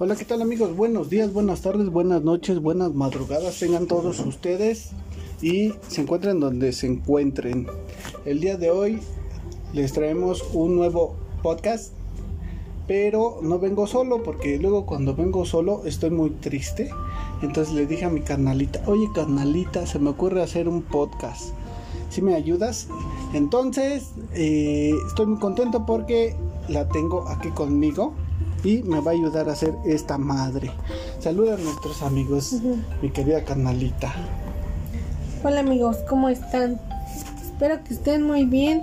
Hola, ¿qué tal amigos? Buenos días, buenas tardes, buenas noches, buenas madrugadas tengan todos ustedes y se encuentren donde se encuentren. El día de hoy les traemos un nuevo podcast, pero no vengo solo porque luego cuando vengo solo estoy muy triste. Entonces le dije a mi carnalita, oye carnalita, se me ocurre hacer un podcast. Si me ayudas? Entonces eh, estoy muy contento porque la tengo aquí conmigo y me va a ayudar a hacer esta madre. Saluda a nuestros amigos, mi querida carnalita. Hola amigos, ¿cómo están? Espero que estén muy bien.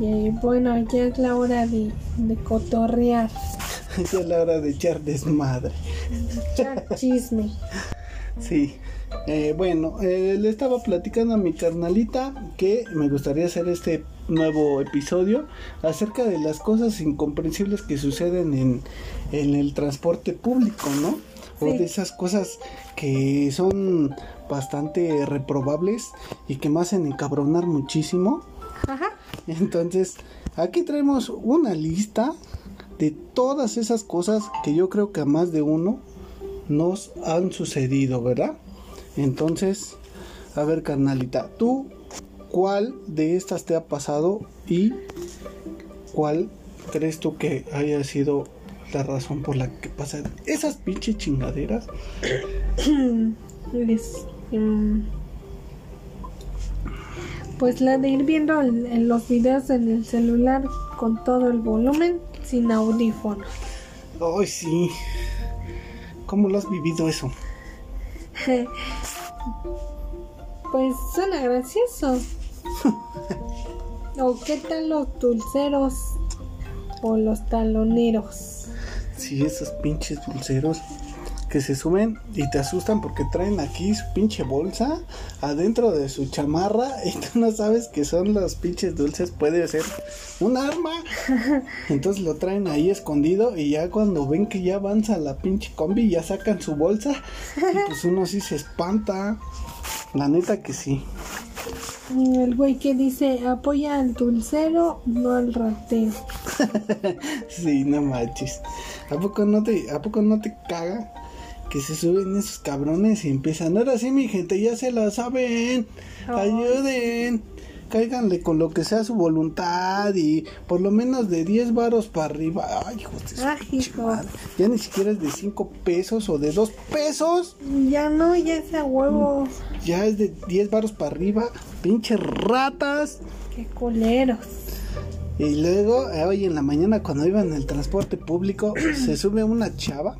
Y bueno, ya es la hora de, de cotorrear. ya es la hora de echar desmadre. Echar chisme. Sí. Eh, bueno, eh, le estaba platicando a mi carnalita que me gustaría hacer este nuevo episodio acerca de las cosas incomprensibles que suceden en, en el transporte público, ¿no? O de esas cosas que son bastante reprobables y que me hacen encabronar muchísimo. Ajá. Entonces, aquí traemos una lista de todas esas cosas que yo creo que a más de uno nos han sucedido, ¿verdad? Entonces, a ver, carnalita, ¿tú cuál de estas te ha pasado y cuál crees tú que haya sido la razón por la que pasan esas pinches chingaderas? Es, mm, pues la de ir viendo el- en los videos en el celular con todo el volumen sin audífono. Ay, sí. ¿Cómo lo has vivido eso? Pues suena gracioso. ¿O qué tal los dulceros o los taloneros? Sí, esos pinches dulceros que se suben y te asustan porque traen aquí su pinche bolsa adentro de su chamarra y tú no sabes que son los pinches dulces, puede ser un arma. Entonces lo traen ahí escondido y ya cuando ven que ya avanza la pinche combi ya sacan su bolsa y pues uno sí se espanta. La neta que sí. El güey que dice apoya al dulcero, no al ratero. Sí, no manches. ¿A poco no te, a poco no te caga que se suben esos cabrones y empiezan? Ahora sí, mi gente, ya se la saben. Ay. Ayuden. Cáiganle con lo que sea su voluntad y por lo menos de 10 varos para arriba. Ay, hijos de su Ay, hijo. madre. Ya ni siquiera es de 5 pesos o de 2 pesos. Ya no, ya es a huevo. Ya es de 10 varos para arriba. Pinches ratas. Qué culeros. Y luego, eh, hoy en la mañana cuando iba en el transporte público, se sube una chava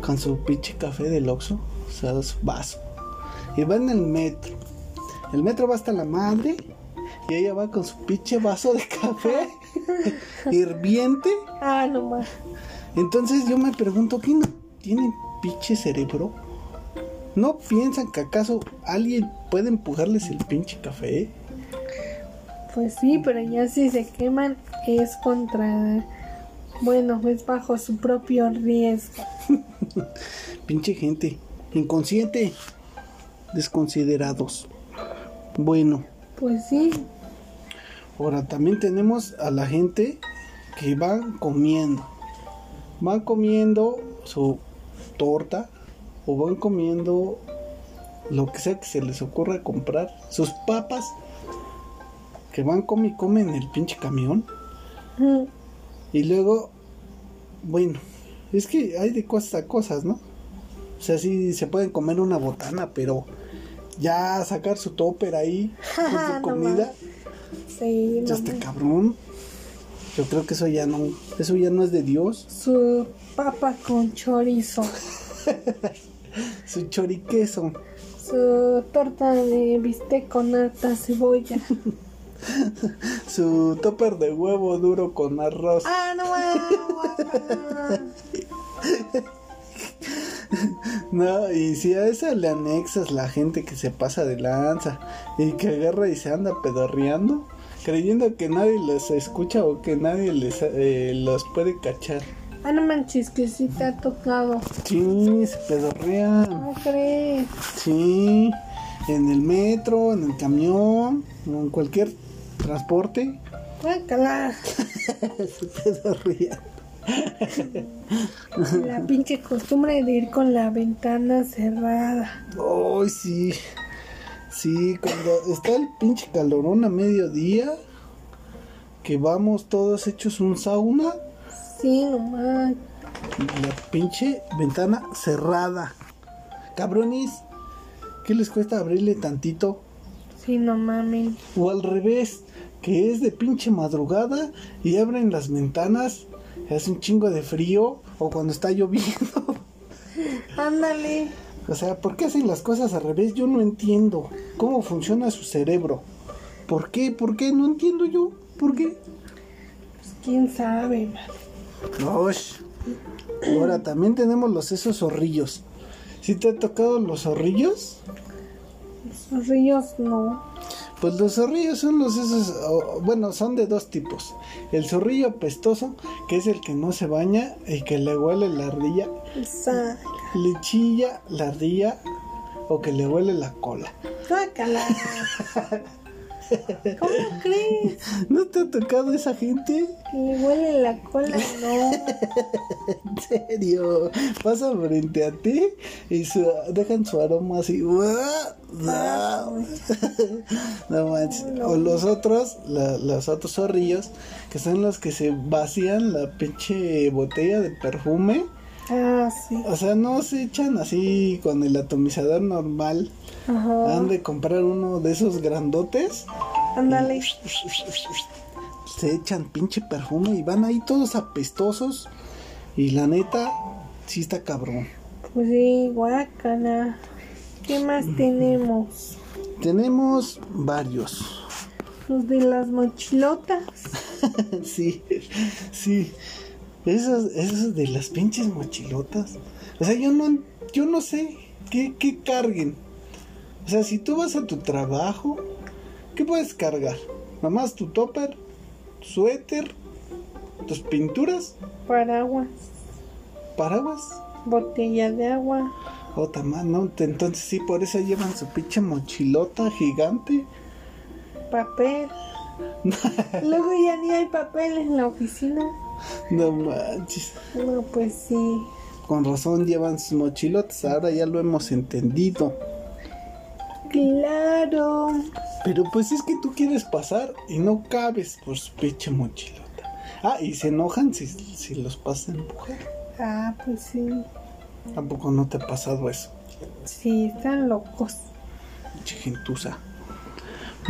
con su pinche café del Oxxo, o sea, su vaso. Y va en el metro. El metro va hasta la madre y ella va con su pinche vaso de café hirviente. Ah, no más. Entonces yo me pregunto, ¿qué no tienen pinche cerebro? ¿No piensan que acaso alguien puede empujarles el pinche café? Pues sí, pero ya si se queman es contra. Bueno, es bajo su propio riesgo. Pinche gente, inconsciente, desconsiderados. Bueno, Pues sí. ahora también tenemos a la gente que van comiendo. Van comiendo su torta o van comiendo lo que sea que se les ocurra comprar. Sus papas que van come y comen en el pinche camión. Y luego, bueno, es que hay de cosas a cosas, ¿no? O sea, sí se pueden comer una botana, pero ya sacar su topper ahí con su No comida, Sí, ya no está cabrón. Yo creo que eso ya no, eso ya no es de Dios. Su papa con chorizo. Su choriqueso, Su torta de bistec con harta cebolla. su topper de huevo duro con arroz. Ah, no más. No, y si a esa le anexas la gente que se pasa de lanza y que agarra y se anda pedorreando, creyendo que nadie los escucha o que nadie les eh, los puede cachar. Ah, no manches, que sí te ha tocado. Sí, se pedorrean. ¿Cómo crees? Sí, en el metro, en el camión, en cualquier transporte. Guácala. se pedorrean. La pinche costumbre de ir con la ventana cerrada. Ay, sí. Sí, cuando está el pinche calorón a mediodía, que vamos todos hechos un sauna, Sí, nomás. la pinche ventana cerrada. Cabrones, ¿qué les cuesta abrirle tantito? Sí, no mames. O al revés, que es de pinche madrugada y abren las ventanas, hace un chingo de frío, o cuando está lloviendo. Ándale. O sea, ¿por qué hacen las cosas al revés? Yo no entiendo cómo funciona su cerebro. ¿Por qué? ¿Por qué? No entiendo yo. ¿Por qué? Pues quién sabe, man. Osh. Ahora también tenemos los esos zorrillos. ¿Sí te ha tocado los zorrillos? Los ríos no. Pues los zorrillos son los esos, o, bueno, son de dos tipos. El zorrillo apestoso, que es el que no se baña y que le huele la ardilla, Esa. le chilla la ardilla o que le huele la cola. ¿Cómo crees? ¿No te ha tocado esa gente? Que le huele la cola, no. En serio, pasa frente a ti y su- dejan su aroma así. No manches. O los otros, la- los otros zorrillos, que son los que se vacían la pinche botella de perfume. Ah, sí. O sea, no se echan así con el atomizador normal. Ajá. Han de comprar uno de esos grandotes. Ándale. Se echan pinche perfume y van ahí todos apestosos. Y la neta, sí está cabrón. Pues sí, guácala. ¿Qué más tenemos? Tenemos varios. Los de las mochilotas. sí, sí. Esos, esos de las pinches mochilotas. O sea, yo no, yo no sé qué, qué carguen. O sea, si tú vas a tu trabajo, ¿qué puedes cargar? Nomás tu topper, suéter, tus pinturas, Paraguas. paraguas. Botella de agua. Otra más, ¿no? Entonces sí, por eso llevan su pinche mochilota gigante. Papel. Luego ya ni hay papel en la oficina. No manches. No, pues sí. Con razón llevan sus mochilotas, ahora ya lo hemos entendido. Claro. Pero pues es que tú quieres pasar y no cabes por su pinche mochilota. Ah, y se enojan si, si los pasas a empujar. Ah, pues sí. Tampoco no te ha pasado eso, Sí, están locos. pinche gentuza.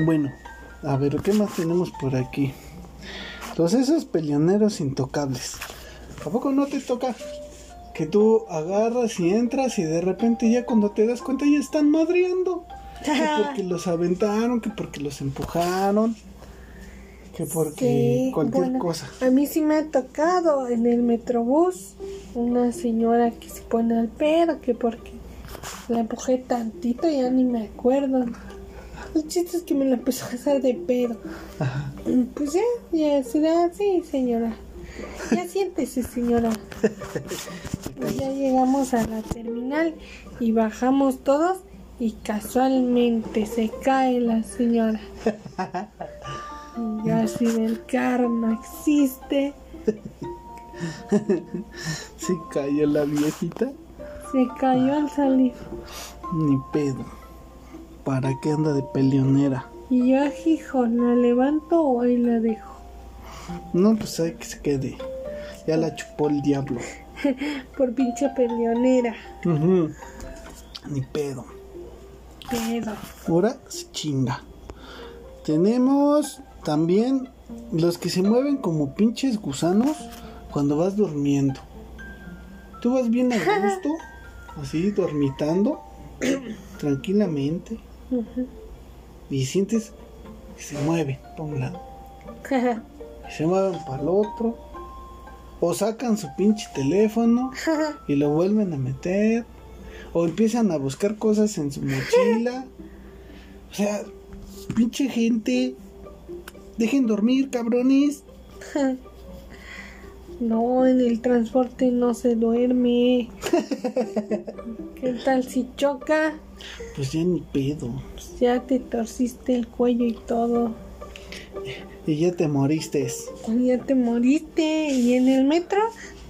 Bueno, a ver, ¿qué más tenemos por aquí? Los esos peleoneros intocables. ¿A poco no te toca que tú agarras y entras y de repente ya cuando te das cuenta ya están madreando? Que porque los aventaron, que porque los empujaron, que porque Sí, cualquier bueno, cosa. A mí sí me ha tocado en el metrobús una señora que se pone al pedo, que porque la empujé tantito, ya ni me acuerdo. El chiste es que me la empezó a hacer de pedo. Ajá. Pues ya, ya se da, sí, señora. Ya siéntese, señora. Pues ya llegamos a la terminal y bajamos todos y casualmente se cae la señora. Y así del no existe. Se cayó la viejita, Se cayó al salir. ni pedo. ¿Para qué anda de peleonera? Y yo, hijo, ¿la levanto o ahí la dejo? No, pues hay que se quede. Ya la chupó el diablo. Por pinche peleonera. Ni pedo. Pedo. Ahora se chinga. Tenemos también los que se mueven como pinches gusanos cuando vas durmiendo. Tú vas bien a gusto, así dormitando, tranquilamente, Ujú. y sientes que se mueven para un lado, y se mueven para el otro, o sacan su pinche teléfono y lo vuelven a meter, o empiezan a buscar cosas en su mochila. O sea, pinche gente, dejen dormir, cabrones. No, en el transporte no se duerme. ¿Qué tal si choca? Pues ya ni pedo. Pues ya te torciste el cuello y todo. Y ya te moriste. Ya te moriste. Y en el metro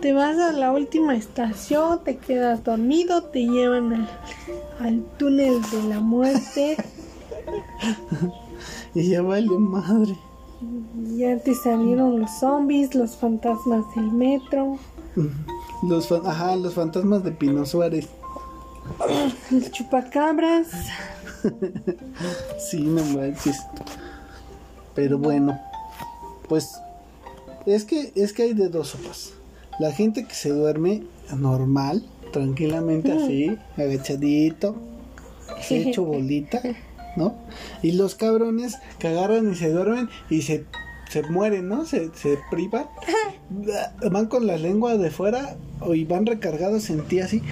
te vas a la última estación, te quedas dormido, te llevan al, al túnel de la muerte. y ya vale madre. Y ya te salieron los zombies, los fantasmas del metro. Los, ajá, los fantasmas de Pino Suárez. Los chupacabras. Sí, no manches. Pero bueno, pues es que es que hay de dos sopas. La gente que se duerme normal, tranquilamente así, agachadito, hecho bolita, ¿no? Y los cabrones que agarran y se duermen y se, se mueren, ¿no? Se, se privan. Van con la lengua de fuera y van recargados en ti así.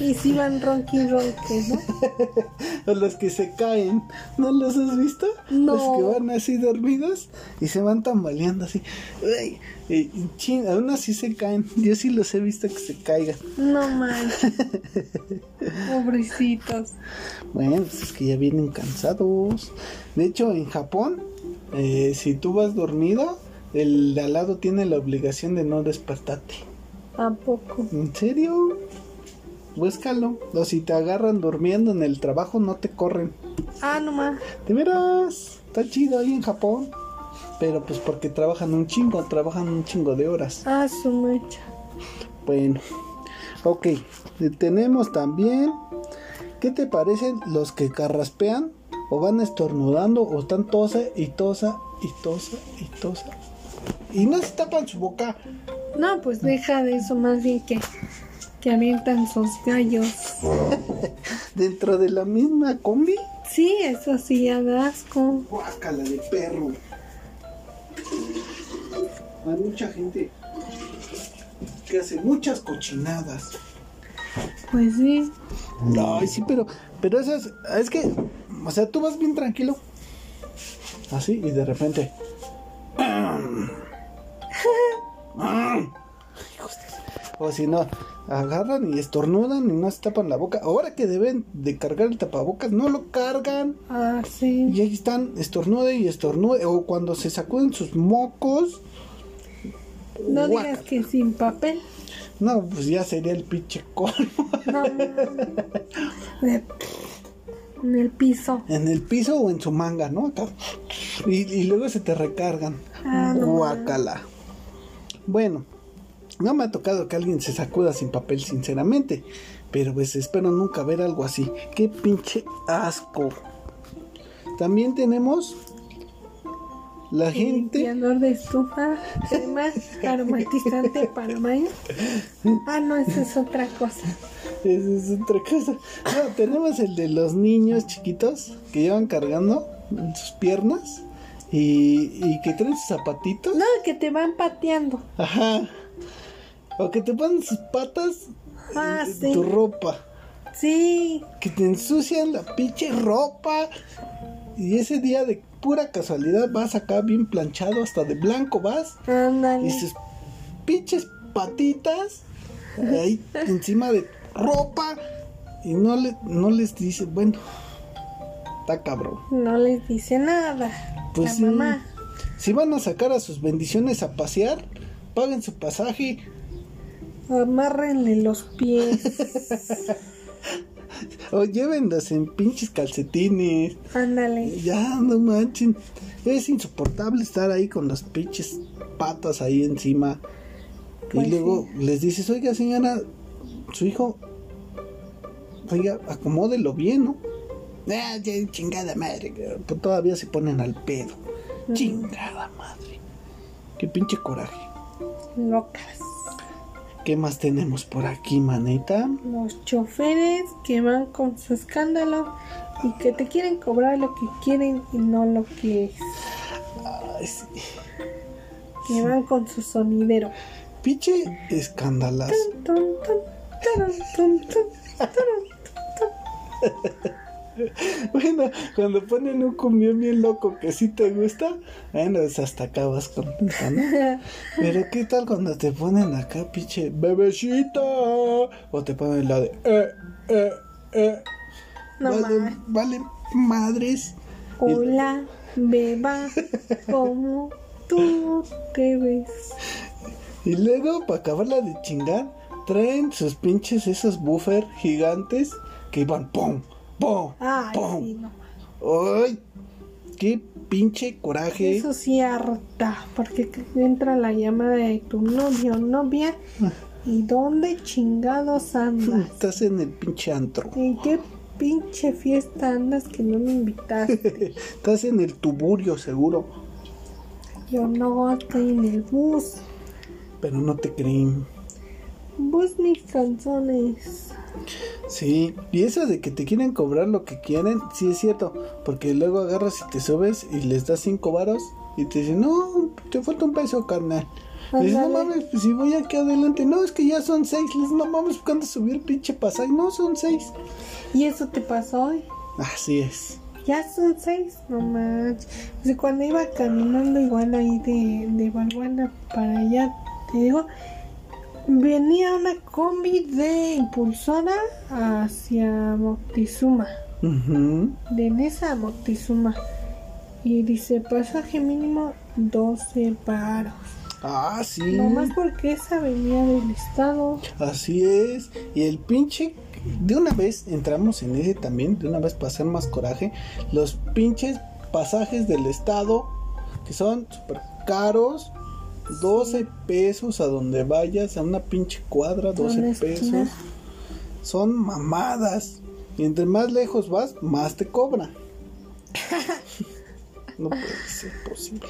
Y si van ronqui ronque, ¿no? O los que se caen, ¿no los has visto? No. Los que van así dormidos y se van tambaleando así. Uy, y, chin, aún así se caen. Yo sí los he visto que se caigan. No manches. Pobrecitos. Bueno, pues es que ya vienen cansados. De hecho, en Japón, eh, si tú vas dormido, el de al lado tiene la obligación de no despertarte. ¿A poco? ¿En serio? Búscalo. O si te agarran durmiendo en el trabajo, no te corren. Ah, nomás. De veras, está chido ahí en Japón. Pero pues porque trabajan un chingo, trabajan un chingo de horas. Ah, su mecha. Bueno, ok. eh, Tenemos también. ¿Qué te parecen los que carraspean o van estornudando o están tosa y tosa y tosa y tosa? Y no se tapan su boca. No, pues deja de eso, más bien que, que avientan sus gallos. Dentro de la misma combi. Sí, eso sí, ya da asco. Guácala de perro. Hay mucha gente que hace muchas cochinadas. Pues sí. Ay, sí, pero, pero eso es, es que, o sea, tú vas bien tranquilo. Así, y de repente. O si no, agarran y estornudan y no se tapan la boca. Ahora que deben de cargar el tapabocas, no lo cargan. Ah, sí. Y ahí están, estornude y estornude. O cuando se sacuden sus mocos. No guácala. digas que sin papel. No, pues ya sería el pinche colmo. No, en el piso. En el piso o en su manga, ¿no? Acá. Y, y luego se te recargan. Ah, no Guácala. Bueno, no me ha tocado que alguien se sacuda sin papel, sinceramente. Pero pues espero nunca ver algo así. Qué pinche asco. También tenemos la gente. Limpiador de estufa. Además, aromatizante para baño. Ah, no, esa es otra cosa. Esa es otra cosa. No, tenemos el de los niños chiquitos que llevan cargando en sus piernas y, y que traen sus zapatitos. No, que te van pateando. Ajá. O que te ponen sus patas Ah, en sí. tu ropa. Sí. Que te ensucian la pinche ropa. Y ese día de pura casualidad vas acá bien planchado, hasta de blanco vas. Y Ándale. sus pinches patitas ahí encima de ropa. Y no, le, no les dice, bueno, está cabrón. No les dice nada. Pues la mamá. Si van a sacar a sus bendiciones a pasear, paguen su pasaje. Amárrenle los pies. O llévenlos en pinches calcetines. Ándale. Ya, no manchen. Es insoportable estar ahí con las pinches patas ahí encima. Pues y luego les dices, oiga señora, su hijo, oiga, acomódelo bien, ¿no? Ah, ya, chingada madre. Pues todavía se ponen al pedo. Chingada madre. Qué pinche coraje. Locas. ¿Qué más tenemos por aquí, maneta? Los choferes que van con su escándalo y que te quieren cobrar lo que quieren y no lo que es. Ay, sí. Que van con su sonidero. Pinche escandalazo. Bueno, cuando ponen un cumbión bien loco que sí te gusta, bueno, pues hasta acabas contenta, ¿no? Pero ¿qué tal cuando te ponen acá, pinche bebecita? O te ponen la de, eh, eh, eh. No vale, vale madres. Hola, beba, como tú te ves. Y luego, para acabarla de chingar, traen sus pinches esos buffer gigantes que iban pum, pum, Ay, pum. sí, no. ¡Ay! ¡Qué pinche coraje! Eso sí harta, porque entra la llamada de tu novio novia. ¿Y dónde chingados andas? Estás en el pinche antro. ¿En qué pinche fiesta andas que no me invitaste? Estás en el tuburio, seguro. Yo no estoy en el bus. Pero no te creen. Bus mis canciones. Sí, y eso de que te quieren cobrar lo que quieren, sí es cierto. Porque luego agarras y te subes y les das cinco varos y te dicen, no, te falta un peso, carnal. Dices, no mames, pues si voy aquí adelante, no, es que ya son seis. Les no mames, ¿cuándo subí el pinche pasaje? No, son seis. ¿Y eso te pasó hoy? Así es. Ya son seis, no manches. O sea, cuando iba caminando igual ahí de, de Valbuena para allá, te digo, venía una combi de impulsora hacia Moctezuma, de Nesa a Moctezuma. Y dice pasaje mínimo 12 paros. Ah, sí. Nomás porque esa venía del estado. Así es. Y el pinche. De una vez entramos en ese también. De una vez para hacer más coraje. Los pinches pasajes del estado. Que son súper caros. 12 pesos a donde vayas. A una pinche cuadra. 12 una pesos. Son mamadas. Y entre más lejos vas, más te cobra. no puede ser posible.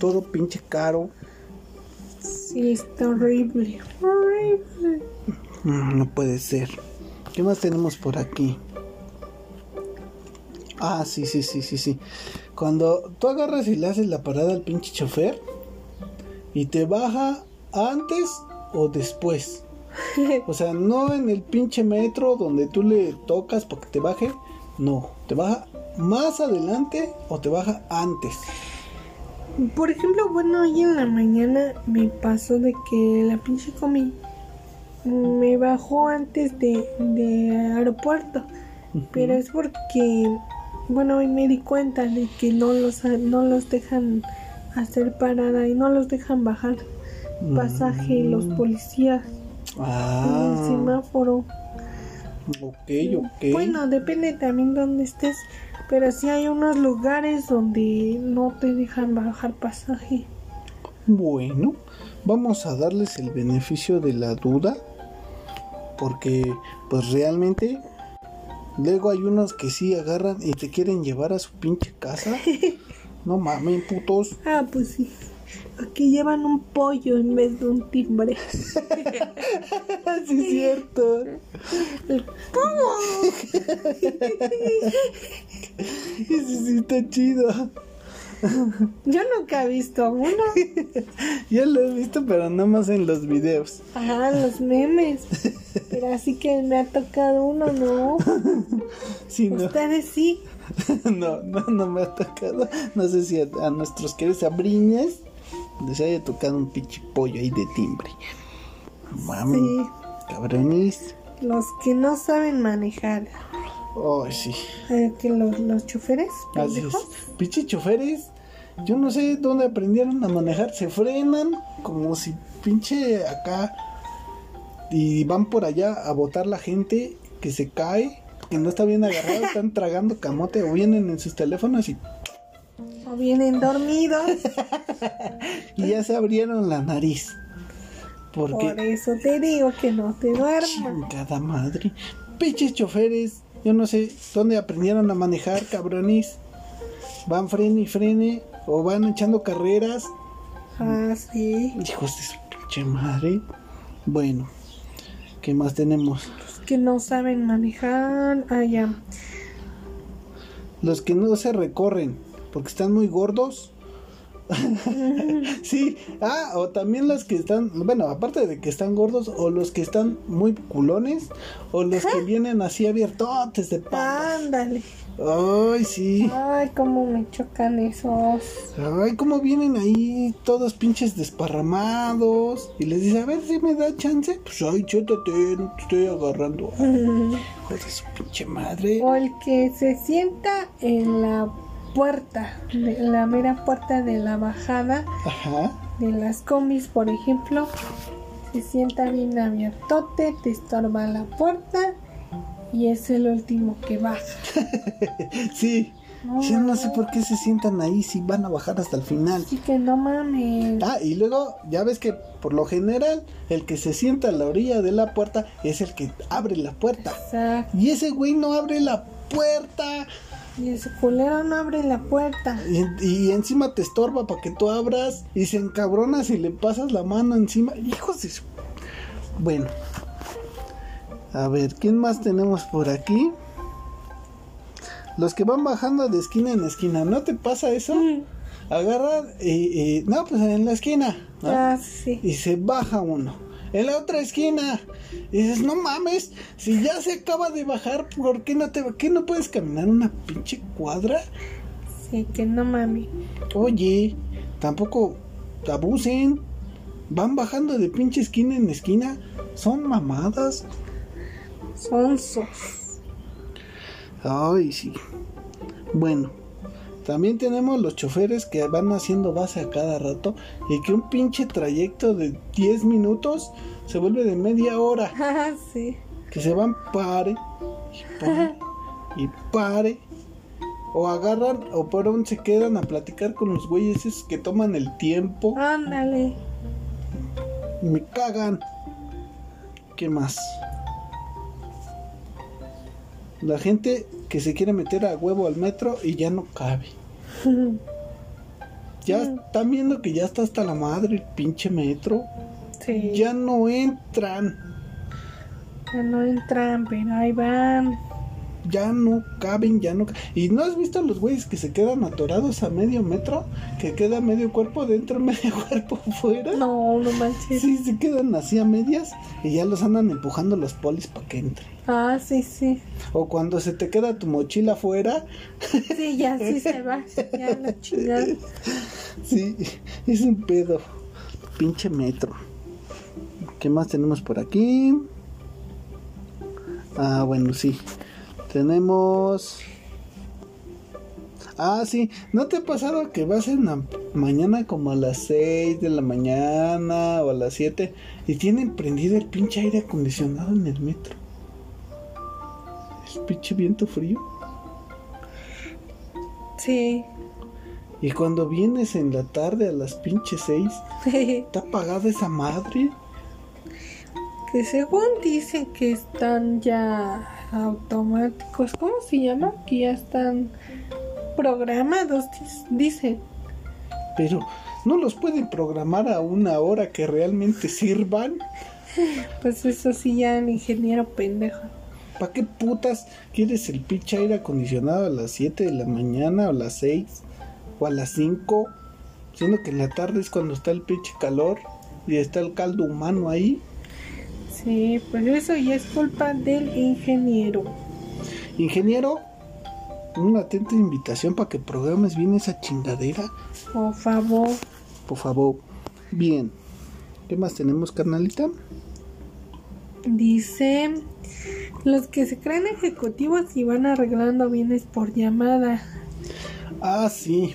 Todo pinche caro. Sí, está horrible. Horrible. Mm, No puede ser. ¿Qué más tenemos por aquí? Ah, sí, sí, sí, sí, sí. Cuando tú agarras y le haces la parada al pinche chofer y te baja antes o después. O sea, no en el pinche metro donde tú le tocas para que te baje. No, te baja más adelante o te baja antes. Por ejemplo, bueno, hoy en la mañana me pasó de que la pinche comí me bajó antes de, de aeropuerto. Pero es porque, bueno, hoy me di cuenta de que no los, no los dejan hacer parada y no los dejan bajar pasaje los policías en el Ah, semáforo. ok, ok. Bueno, depende también dónde estés, pero sí hay unos lugares donde no te dejan bajar pasaje. Bueno, vamos a darles el beneficio de la duda. Porque, pues realmente, luego hay unos que sí agarran y te quieren llevar a su pinche casa. No mames, putos. Ah, pues sí. Aquí llevan un pollo en vez de un timbre. sí, es cierto. El Ese sí está chido. Yo nunca he visto uno. Ya lo he visto, pero nada más en los videos. Ajá, los memes. Pero así que me ha tocado uno, ¿no? Sí, no. Ustedes sí. No, no, no me ha tocado. No sé si a, a nuestros queridos abriñas les haya tocado un pinche pollo ahí de timbre. Mami, Sí. cabronis. Los que no saben manejar. Oh, sí. Eh, que los, los choferes. Así es. pendejos. Pinche choferes. Yo no sé dónde aprendieron a manejar. Se frenan como si pinche acá. Y van por allá a botar la gente que se cae. Que no está bien agarrado. están tragando camote o vienen en sus teléfonos y, O vienen dormidos. y ya se abrieron la nariz. Porque. Por eso te digo que no te duermas. Chingada madre. Pinches choferes. Yo no sé dónde aprendieron a manejar, cabronis. Van frene y frene. O van echando carreras. Ah, sí. Hijos de su pinche madre. Bueno. ¿Qué más tenemos? Que no saben manejar. Ah, ya. Los que no se recorren. Porque están muy gordos. sí, ah, o también los que están, bueno, aparte de que están gordos, o los que están muy culones, o los que vienen así abiertotes de pan. Ándale. Ay, sí. Ay, cómo me chocan esos. Ay, cómo vienen ahí todos pinches desparramados. Y les dice, a ver si me da chance. Pues, ay, chétate, no te estoy agarrando. Hijo de su pinche madre. O el que se sienta en la puerta, de- la mera puerta de la bajada Ajá. de las combis, por ejemplo, se sienta bien abiertote, te estorba la puerta y es el último que baja. Sí. No, Yo no sé por qué se sientan ahí si van a bajar hasta el final. Así que no mames. Ah, y luego ya ves que por lo general el que se sienta a la orilla de la puerta es el que abre la puerta. Exacto. Y ese güey no abre la puerta. Y ese culero no abre la puerta. Y, y encima te estorba para que tú abras. Y se encabrona si le pasas la mano encima. Hijos de su... Bueno. A ver, ¿quién más tenemos por aquí? Los que van bajando de esquina en esquina. ¿No te pasa eso? Mm. Agarran y... y- no, pues en la esquina. ¿no? Ah, sí. y se baja uno. En la otra esquina. Y dices, no mames, si ya se acaba de bajar, ¿por qué no te qué no puedes caminar una pinche cuadra? Sí, que no mames. Oye, tampoco abusen. Van bajando de pinche esquina en esquina. Son mamadas. Sonsos. Ay, sí. Bueno, también tenemos los choferes que van haciendo base a cada rato y que un pinche trayecto de 10 minutos se vuelve de media hora. Ah, sí. que se van pare y pare y pare o agarran o por un se quedan a platicar con los güeyes que toman el tiempo Ándale. me cagan ¿qué más? La gente que se quiere meter a huevo al metro y ya no cabe ya están viendo que ya está hasta la madre el pinche metro Sí. ya no entran Ya no entran, pero ahí van. ya no caben, ya no. ¿Y no has visto los güeyes que se quedan atorados a medio metro? Que queda medio cuerpo dentro, medio cuerpo fuera. No, no manches. Sí, se quedan así a medias y ya los andan empujando los polis para que entren. Ah, sí, sí. O cuando se te queda tu mochila afuera, Sí, ya sí se va. Ya la chingada. sí, es un pedo. Pinche metro. ¿Qué más tenemos por aquí? Ah, bueno, sí. Tenemos. Ah, sí. ¿No te ha pasado que vas en la mañana como a las 6 de la mañana o a las 7 y tienen prendido el pinche aire acondicionado en el metro? Pinche viento frío. Sí. Y cuando vienes en la tarde a las pinches 6, está apagada esa madre. que según dicen que están ya automáticos. ¿Cómo se llama? Que ya están programados, dicen. Pero no los pueden programar a una hora que realmente sirvan. Pues eso sí, ya el ingeniero pendejo. ¿Para qué putas quieres el pinche aire acondicionado a las 7 de la mañana o a las 6 o a las 5? Siendo que en la tarde es cuando está el pinche calor y está el caldo humano ahí. Sí, pues eso ya es culpa del ingeniero. Ingeniero, una atenta invitación para que programes bien esa chingadera. Por favor. Por favor. Bien. ¿Qué más tenemos, carnalita? Dice, los que se creen ejecutivos y van arreglando bienes por llamada. Ah, sí.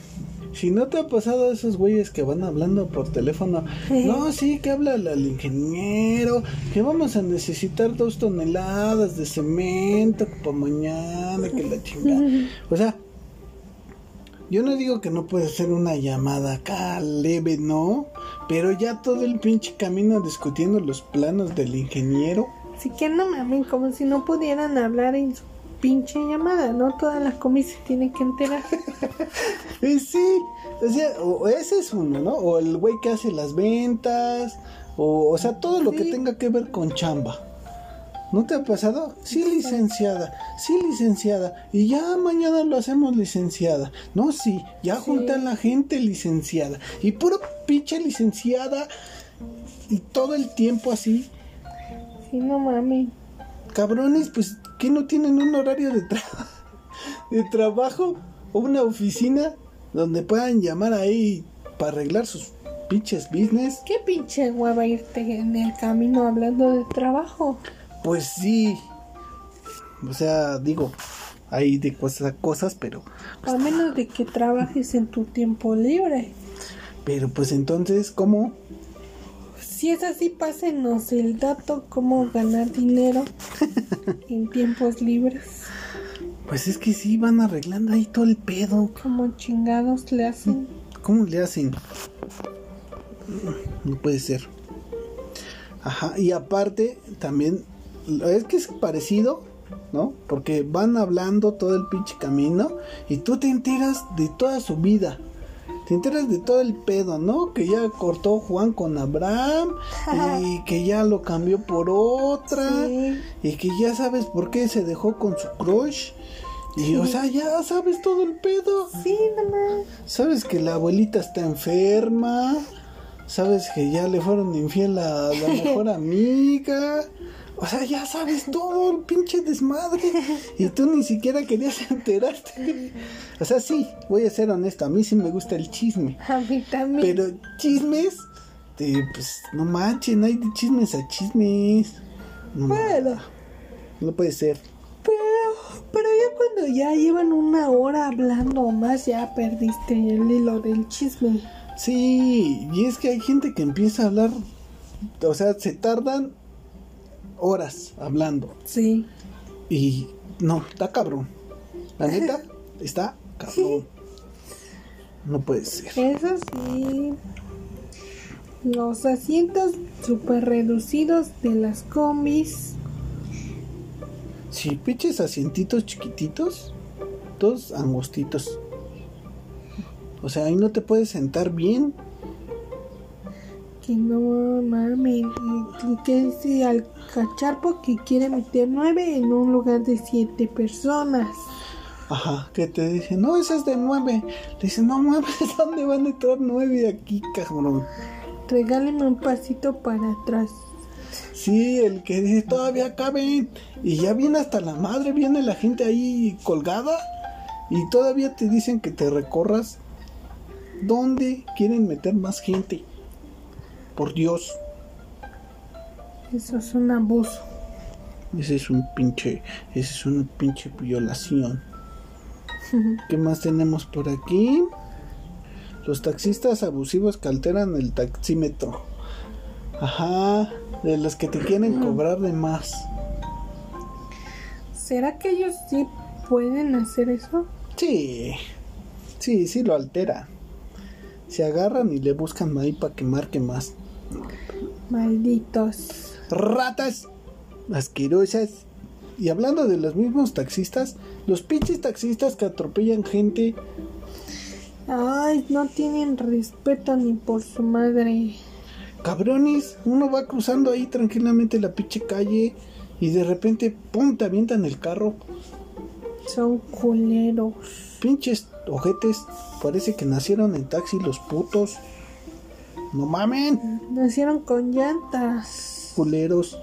Si no te ha pasado a esos güeyes que van hablando por teléfono, no, sí, que habla el ingeniero, que vamos a necesitar dos toneladas de cemento para mañana, que la chingada. O sea, yo no digo que no puede ser una llamada acá leve, no, pero ya todo el pinche camino discutiendo los planos del ingeniero. Así que no mamen, como si no pudieran hablar en su pinche llamada, ¿no? Toda la comida se tiene que enterar. Eh, sí, o sea, o ese es uno, ¿no? O el güey que hace las ventas, o, o sea, todo lo que tenga que ver con chamba. ¿No te ha pasado? Sí, licenciada, sí, licenciada. Y ya mañana lo hacemos licenciada. No, sí, ya Sí. junta la gente licenciada. Y puro pinche licenciada. Y todo el tiempo así. Sí, no mamen. Cabrones, pues, que no tienen un horario de, tra- de trabajo o una oficina donde puedan llamar ahí para arreglar sus pinches business. ¿Qué pinche hueva irte en el camino hablando de trabajo? Pues sí. O sea, digo, hay de cosas a cosas, pero A menos de que trabajes en tu tiempo libre. pero pues entonces, ¿cómo? Si es así, pásenos el dato cómo ganar dinero en tiempos libres. Pues es que sí van arreglando ahí todo el pedo. Como chingados le hacen. ¿Cómo le hacen? No puede ser. Ajá, y aparte también es que es parecido, ¿no? Porque van hablando todo el pinche camino y tú te enteras de toda su vida. Te enteras de todo el pedo, ¿no? Que ya cortó Juan con Abraham y que ya lo cambió por otra Sí. y que ya sabes por qué se dejó con su crush. Y o sea, ya sabes todo el pedo. Sí, nomás. Sabes que la abuelita está enferma. Sabes que ya le fueron infiel a la mejor amiga. O sea, ya sabes todo el pinche desmadre. Y tú ni siquiera querías enterarte. O sea, sí, voy a ser honesto. A mí sí me gusta el chisme. A mí también. Pero chismes, de, pues no manchen, hay de chismes a chismes. No, Bueno. no puede ser. Pero, pero ya cuando ya llevan una hora hablando o más, ya perdiste el hilo del chisme. Sí, y es que hay gente que empieza a hablar, o sea, se tardan horas hablando. Sí. Y no, está cabrón. La neta, está cabrón. No puede ser. Eso sí. Los asientos super reducidos de las combis. Sí, pinches asientitos chiquititos, todos angostitos. O sea, ahí no te puedes sentar bien. Que no mames. Que dice al cacharpo que quiere meter nueve en un lugar de siete personas. Ajá, que te dicen, no, esa es de nueve. Le dicen, no mames, ¿dónde van a entrar nueve aquí, cabrón? Regáleme un pasito para atrás. Sí, el que dice todavía caben. Y ya viene hasta la madre, viene la gente ahí colgada. Y todavía te dicen que te recorras. ¿Dónde quieren meter más gente? Por Dios, Eso es un abuso. ese es un pinche, ese es una pinche violación. ¿Qué más tenemos por aquí? Los taxistas abusivos que alteran el taxímetro. Ajá, de los que te quieren cobrar de más. ¿Será que ellos sí pueden hacer eso? Sí, sí, sí lo altera. Se agarran y le buscan ahí para que marque más. Malditos. Ratas asquerosas. Y hablando de los mismos taxistas, los pinches taxistas que atropellan gente. Ay, no tienen respeto ni por su madre. Cabrones, uno va cruzando ahí tranquilamente la pinche calle y de repente, ¡pum! te avientan el carro. Son culeros. Pinches ojetes, parece que nacieron en taxi los putos. No mamen, Nacieron con llantas, culeros.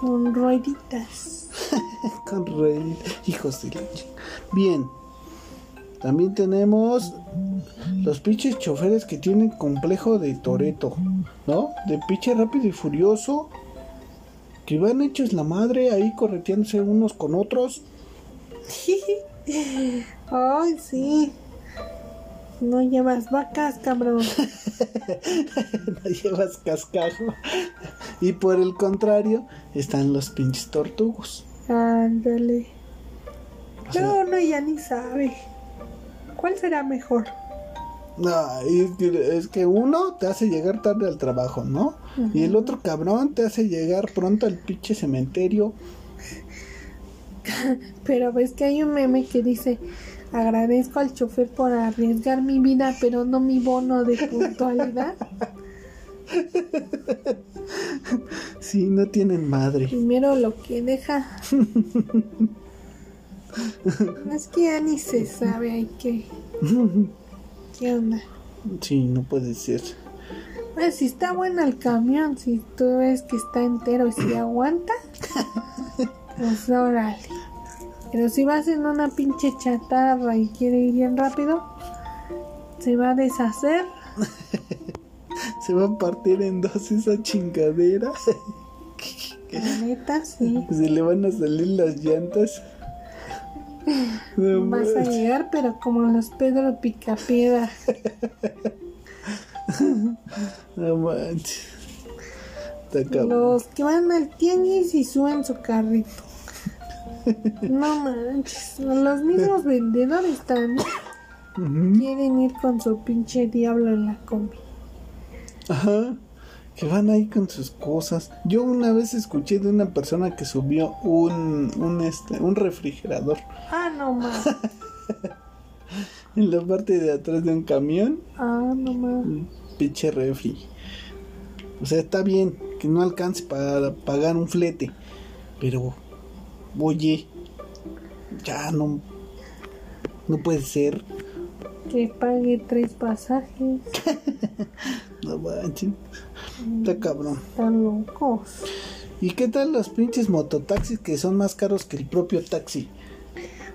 con rueditas. Con rey, hijos de la chi- Bien. También tenemos los pinches choferes que tienen complejo de Toreto, ¿no? De pinche rápido y furioso. Que van hechos la madre ahí correteándose unos con otros. Ay, sí. No llevas vacas, cabrón. no llevas cascajo. Y por el contrario, están los pinches tortugos. Ándale. O sea- No, uno ya ni sabe. ¿Cuál será mejor? No, y es que- es que uno te hace llegar tarde al trabajo, ¿no? Y el otro cabrón te hace llegar pronto al pinche cementerio. Pero ves que hay un meme que dice, agradezco al chofer por arriesgar mi vida, pero no mi bono de puntualidad. Sí, no tienen madre. Primero lo que deja. es que ya ni se sabe, hay que... ¿Qué onda? Sí, no puede ser. Pues si está bueno el camión, si tú ves que está entero y si aguanta, pues órale. Pero si vas en una pinche chatarra y quiere ir bien rápido, se va a deshacer. Se va a partir en dos esa chingadera. La neta, sí. Se le van a salir las llantas. No Vas a llegar, pero como los Pedro Picapiedra. No manches. Los que van al tianguis y suben su carrito. No manches. Los mismos vendedores también quieren ir con su pinche diablo en la combi. Ajá. Que van ahí con sus cosas. Yo una vez escuché de una persona que subió un, un, este, un refrigerador Ah, no más. en la parte de atrás de un camión. Ah, no más. Un pinche refri. O sea, está bien que no alcance para pagar un flete. Pero, oye, ya no. No puede ser. Que pague tres pasajes. No manches. Está cabrón. Están locos. ¿Y qué tal los pinches mototaxis que son más caros que el propio taxi?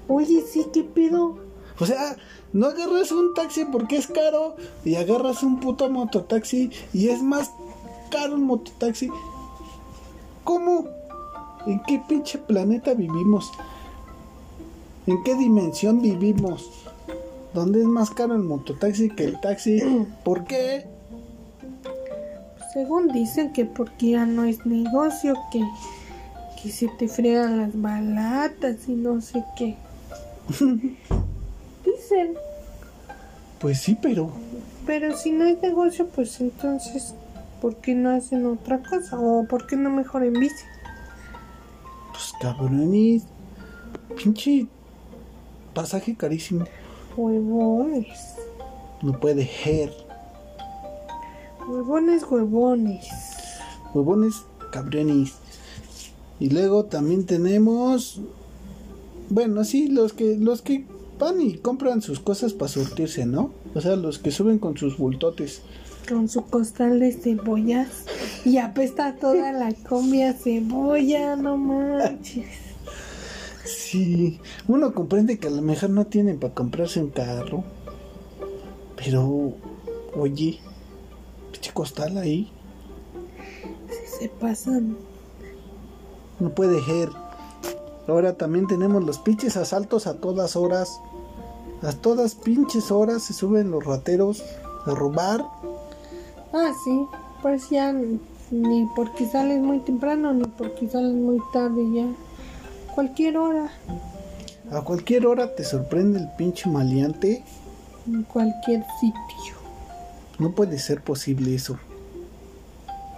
Oye, sí, ¿qué pedo? O sea, no agarras un taxi porque es caro y agarras un puto mototaxi y es más caro un mototaxi. ¿Cómo? ¿En qué pinche planeta vivimos? ¿En qué dimensión vivimos? ¿Dónde es más caro el mototaxi que el taxi? ¿Por qué? Según dicen que porque ya no es negocio, que, que se te fregan las balatas y no sé qué. Dicen, Pues sí, pero pero si no es negocio, pues entonces, ¿por qué no hacen otra cosa? ¿O por qué no mejor en bici? Pues cabrones, pinche pasaje carísimo. Huevones. No puede ser. Huevones, huevones. huevones cabrones. Y luego también tenemos bueno, sí, los que los que van y compran sus cosas para surtirse, ¿no? O sea, los que suben con sus bultotes. Con su costal de cebollas. Y apesta toda la combi a cebolla, no manches. Sí, uno comprende que a lo mejor no tienen para comprarse un carro. Pero oye, pinche costal ahí, Si se pasan. no puede ser. Ahora también tenemos los pinches asaltos a todas horas. A todas pinches horas se suben los rateros a robar. Ah, sí. Pues ya ni porque sales muy temprano ni porque sales muy tarde ya. Cualquier hora, A cualquier hora te sorprende el pinche maleante. en cualquier sitio. No puede ser posible eso.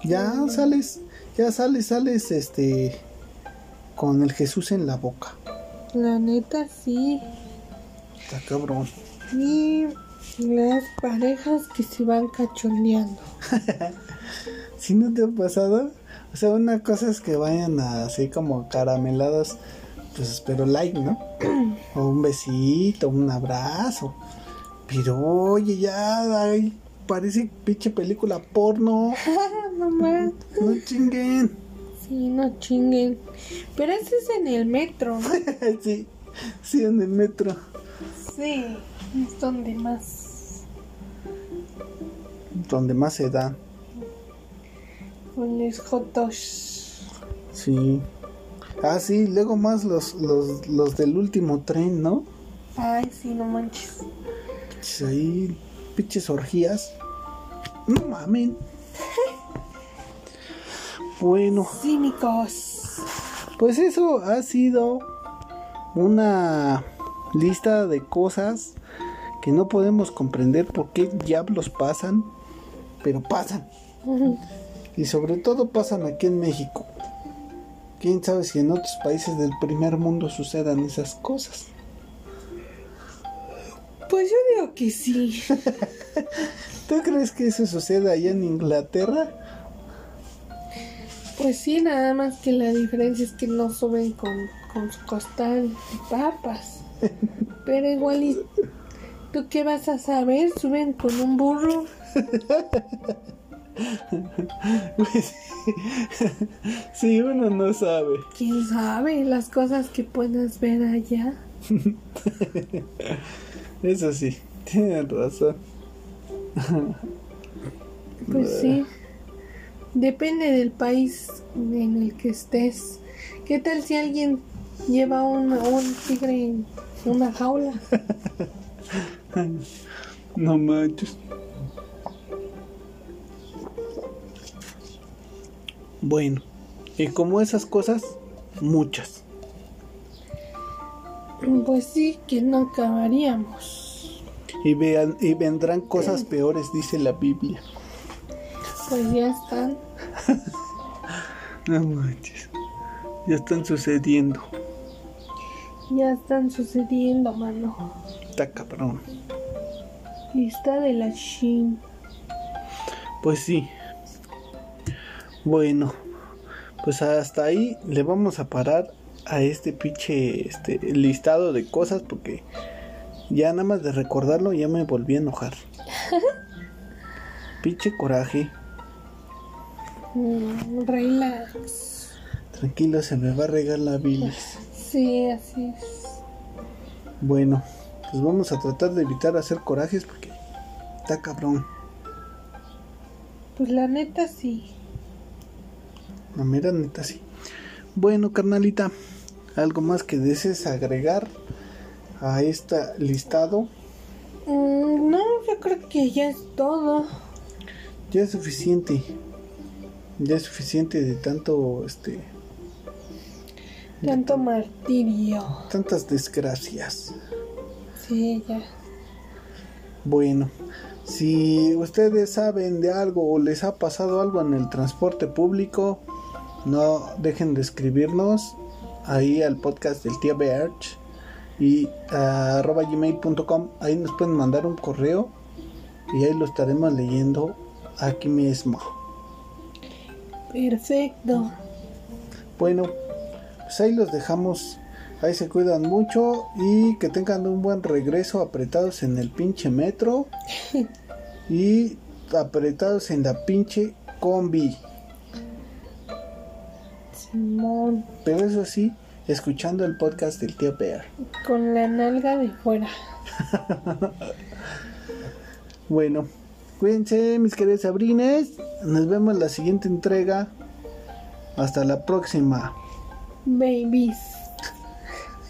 Ya sales, ya sales, sales, este, con el Jesús en la boca. La neta sí. Está cabrón. Y las parejas que se van cachondeando. Si no te ha pasado, o sea, una cosa es que vayan así como caramelados, pues, pero like, ¿no? o un besito, un abrazo. Pero oye, ya, ay, parece pinche película porno. no más. No chinguen. Sí, no chinguen. Pero ese es en el metro, sí, sí, en el metro. Sí, es donde más. Donde más se da. Con los jotos. Sí. Ah, sí, luego más los, los, los del último tren, ¿no? Ay, sí, no manches. Pinches ahí, pinches orgías. No mamen. Bueno, Cínicos. pues eso ha sido una lista de cosas que no podemos comprender por qué diablos pasan, pero pasan. Y sobre todo pasan aquí en México. Quién sabe si en otros países del primer mundo sucedan esas cosas. Pues yo digo que sí. ¿Tú crees que eso suceda allá en Inglaterra? Pues sí, nada más que la diferencia es que no suben con, con su costal de papas. Pero igual, y, ¿tú qué vas a saber? Suben con un burro. Pues, sí, uno no sabe. ¿Quién sabe las cosas que puedas ver allá? Eso sí, tienen razón. Pues sí. Depende del país en el que estés. ¿Qué tal si alguien lleva un, un tigre en una jaula? No manches. Bueno, y como esas cosas, muchas. Pues sí, que no acabaríamos. Y, vean, y vendrán cosas peores, dice la Biblia. Pues ya están. No manches. Ya están sucediendo. Ya están sucediendo, mano. Está cabrón. Está de la shin. Pues sí. Bueno, pues hasta ahí le vamos a parar a este pinche este, listado de cosas porque ya nada más de recordarlo ya me volví a enojar. pinche coraje. Mm, relax. Tranquilo, se me va a regar la bilis. Sí, así es. Bueno, pues vamos a tratar de evitar hacer corajes porque está cabrón. Pues la neta sí. La mera neta sí. Bueno, carnalita, ¿algo más que desees agregar a este listado? Mm, no, yo creo que ya es todo. Ya es suficiente. Ya es suficiente de tanto, este, Tanto martirio. tantas desgracias. Sí, ya. Bueno, si ustedes saben de algo o les ha pasado algo en el transporte público, no dejen de escribirnos ahí al podcast del tío Bearch y a arroba gmail.com. Ahí nos pueden mandar un correo y ahí lo estaremos leyendo aquí mismo. Perfecto. Bueno, pues ahí los dejamos. Ahí se cuidan mucho y que tengan un buen regreso apretados en el pinche metro y apretados en la pinche combi. Simón. Pero eso sí, escuchando el podcast del tío Bear. Con la nalga de fuera. Bueno, cuídense mis queridos sabrines. Nos vemos en la siguiente entrega. Hasta la próxima. Babies.